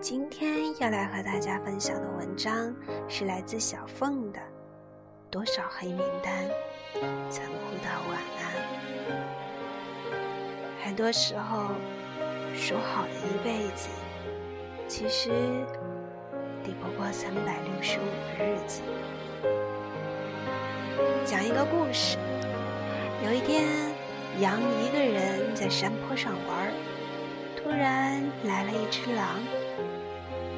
今天要来和大家分享的文章是来自小凤的《多少黑名单曾哭到晚安》。很多时候，说好的一辈子，其实抵不过三百六十五个日子。讲一个故事：有一天，羊一个人在山坡上玩，突然来了一只狼。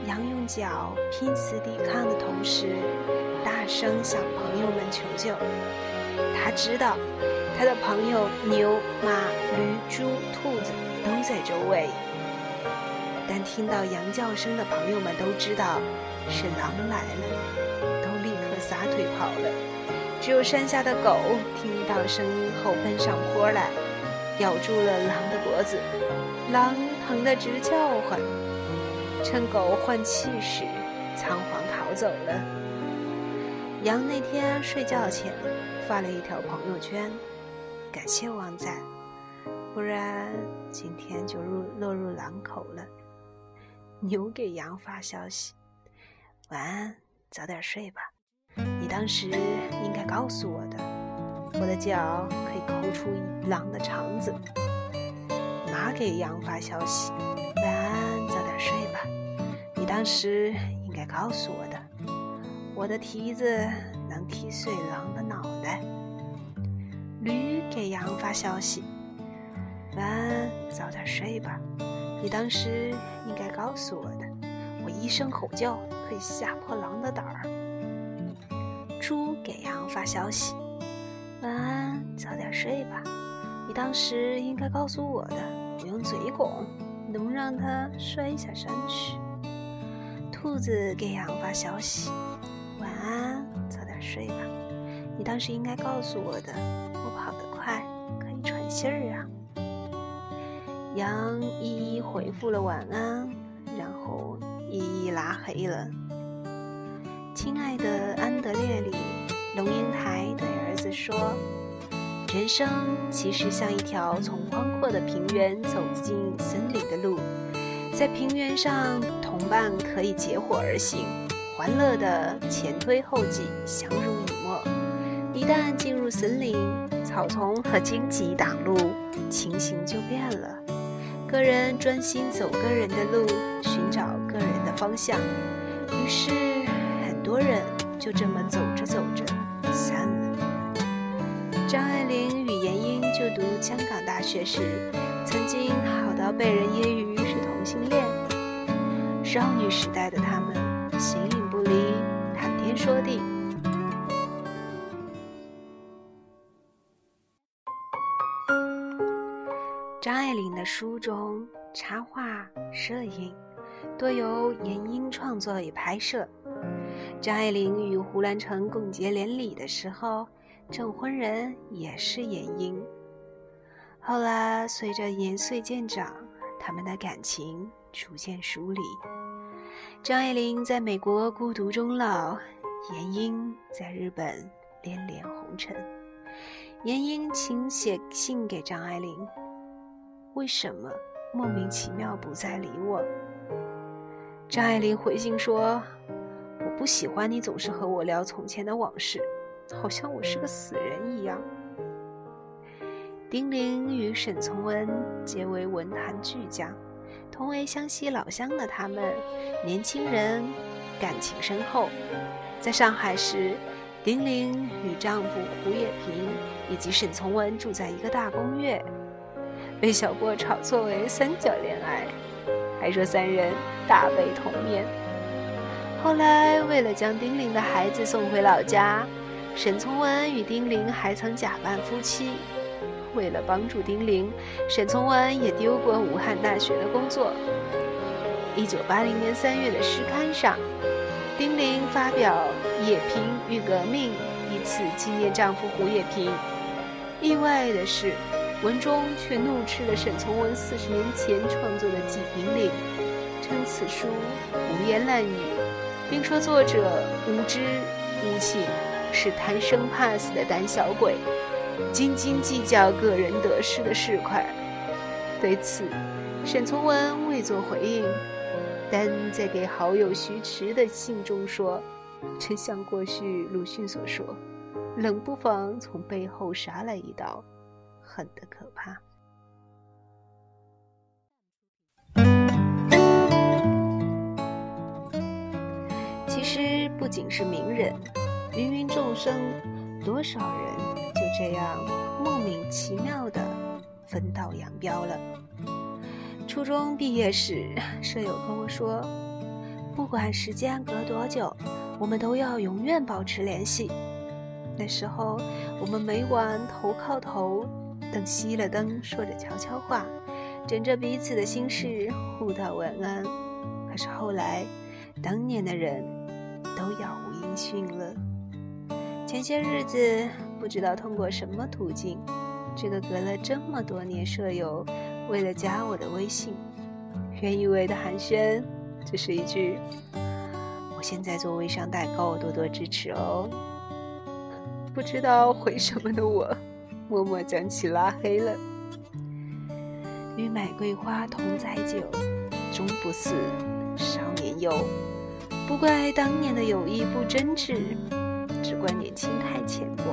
羊用脚拼死抵抗的同时，大声向朋友们求救。他知道，他的朋友牛、马、驴、猪、兔子都在周围。但听到羊叫声的朋友们都知道是狼来了，都立刻撒腿跑了。只有山下的狗听到声音后奔上坡来，咬住了狼的脖子。狼疼得直叫唤。趁狗换气时，仓皇逃走了。羊那天睡觉前发了一条朋友圈，感谢旺仔，不然今天就入落入狼口了。牛给羊发消息：晚安，早点睡吧。你当时应该告诉我的，我的脚可以抠出狼的肠子。马给羊发消息：晚安，早点睡吧。你当时应该告诉我的，我的蹄子能踢碎狼的脑袋。驴给羊发消息：晚安，早点睡吧。你当时应该告诉我的，我一声吼叫可以吓破狼的胆儿。猪给羊发消息：晚安，早点睡吧。你当时应该告诉我的，我用嘴拱能让它摔下山去。兔子给羊发消息：“晚安，早点睡吧。”你当时应该告诉我的，我跑得快，可以喘气儿啊。羊一一回复了晚安，然后一一拉黑了。亲爱的安德烈里，龙应台对儿子说：“人生其实像一条从宽阔的平原走进森林的路。”在平原上，同伴可以结伙而行，欢乐的前推后继，相濡以沫。一旦进入森林，草丛和荆棘挡路，情形就变了。个人专心走个人的路，寻找个人的方向。于是，多人就这么走着走着散了。张爱玲与闫英就读香港大学时，曾经好到被人揶揄是。同性恋，少女时代的他们形影不离，谈天说地。张爱玲的书中，插画、摄影多由闫英创作与拍摄。张爱玲与胡兰成共结连理的时候，证婚人也是闫英。后来随着年岁渐长。他们的感情逐渐疏离。张爱玲在美国孤独终老，闫英在日本恋恋红尘。闫英请写信给张爱玲：“为什么莫名其妙不再理我？”张爱玲回信说：“不喜欢你总是和我聊从前的往事，好像我是个死人一样。”丁玲与沈从文皆为文坛巨匠，同为湘西老乡的他们，年轻人感情深厚。在上海时，丁玲与丈夫胡也平以及沈从文住在一个大公寓，被小波炒作为三角恋爱，还说三人大被同眠。后来，为了将丁玲的孩子送回老家，沈从文与丁玲还曾假扮夫妻。为了帮助丁玲，沈从文也丢过武汉大学的工作。一九八零年三月的诗刊上，丁玲发表《叶平遇革命》以此纪念丈夫胡叶平。意外的是，文中却怒斥了沈从文四十年前创作的《祭平岭》，称此书胡言乱语，并说作者无知无情，是贪生怕死的胆小鬼。斤斤计较个人得失的市侩，对此，沈从文未作回应，但在给好友徐迟的信中说：“真像过去鲁迅所说，冷不防从背后杀来一刀，狠得可怕。”其实，不仅是名人，芸芸众生，多少人就。这样莫名其妙的分道扬镳了。初中毕业时，舍友跟我说，不管时间隔多久，我们都要永远保持联系。那时候，我们每晚头靠头，等熄了灯，说着悄悄话，枕着彼此的心事，互道晚安。可是后来，当年的人都杳无音讯了。前些日子。不知道通过什么途径，这个隔了这么多年舍友，为了加我的微信，原以为的寒暄，只是一句“我现在做微商代购，多多支持哦”。不知道回什么的我，默默将其拉黑了。与买桂花同载酒，终不似少年游。不怪当年的友谊不真挚，只怪年轻太浅薄。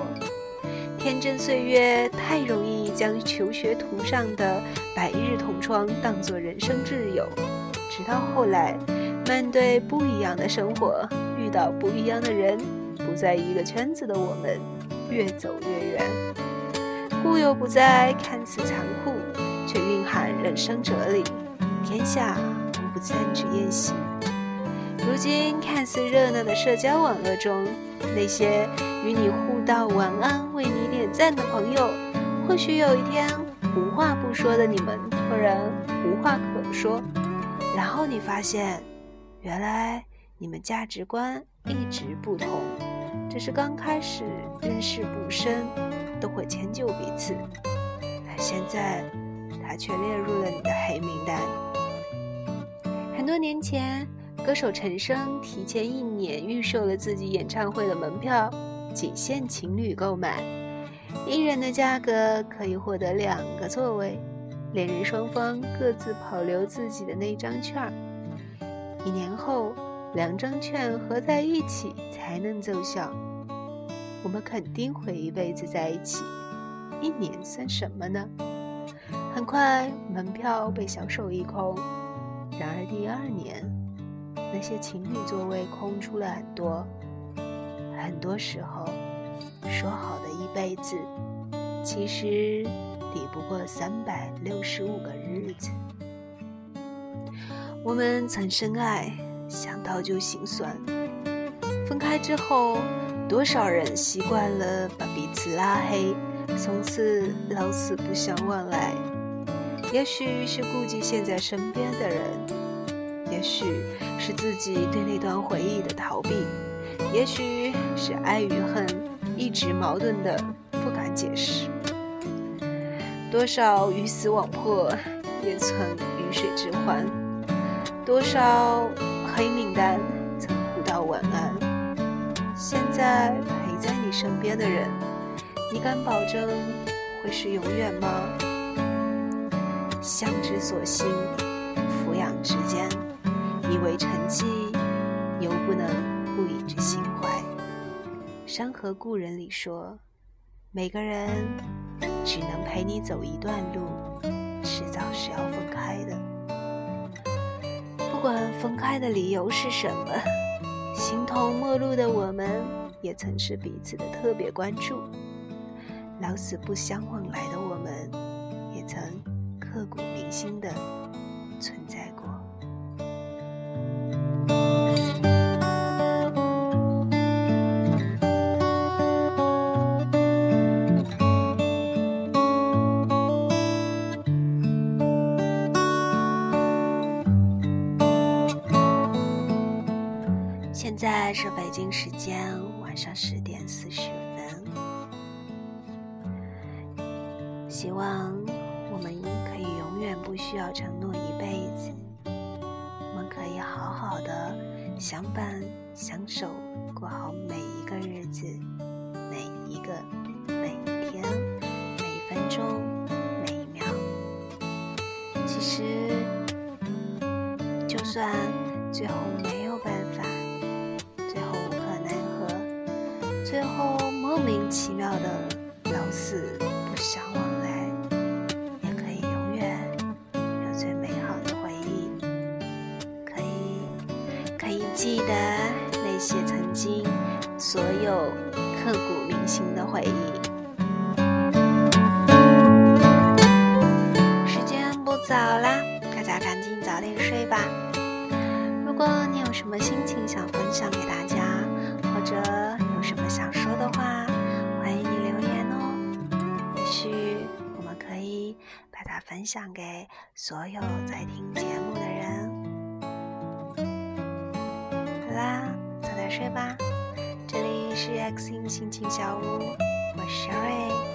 天真岁月太容易将求学途上的百日同窗当作人生挚友，直到后来，面对不一样的生活，遇到不一样的人，不在一个圈子的我们，越走越远。故友不在看似残酷，却蕴含人生哲理。天下无不散之宴席。如今看似热闹的社交网络中，那些与你互道晚安、为你点赞的朋友，或许有一天无话不说的你们突然无话可说，然后你发现，原来你们价值观一直不同，只是刚开始认识不深，都会迁就彼此，而现在他却列入了你的黑名单。很多年前。歌手陈升提前一年预售了自己演唱会的门票，仅限情侣购买，一人的价格可以获得两个座位，恋人双方各自保留自己的那张券。一年后，两张券合在一起才能奏效。我们肯定会一辈子在一起，一年算什么呢？很快，门票被销售一空。然而第二年。那些情侣座位空出了很多，很多时候，说好的一辈子，其实抵不过三百六十五个日子。我们曾深爱，想到就心酸。分开之后，多少人习惯了把彼此拉黑，从此老死不相往来。也许是顾及现在身边的人。也许是自己对那段回忆的逃避，也许是爱与恨一直矛盾的不敢解释。多少鱼死网破，也曾鱼水之欢；多少黑名单，曾互道晚安。现在陪在你身边的人，你敢保证会是永远吗？相知所幸，以为沉寂，犹不能不以之心怀。《山河故人》里说：“每个人只能陪你走一段路，迟早是要分开的。不管分开的理由是什么，形同陌路的我们，也曾是彼此的特别关注。老死不相往来的我们，也曾刻骨铭心的在是北京时间晚上十点四十分。希望我们可以永远不需要承诺一辈子，我们可以好好的相伴相守，过好每一个日子，每一个每一天，每一分钟，每一秒。其实，就算最后莫名其妙的老死不相往来，也可以永远有最美好的回忆，可以可以记得那些曾经所有刻骨铭心的回忆。时间不早啦，大家赶紧早点睡吧。如果你有什么心情想分享给大家，或者分享给所有在听节目的人。好啦，早点睡吧。这里是 X 星心情小屋，我是 Sherry。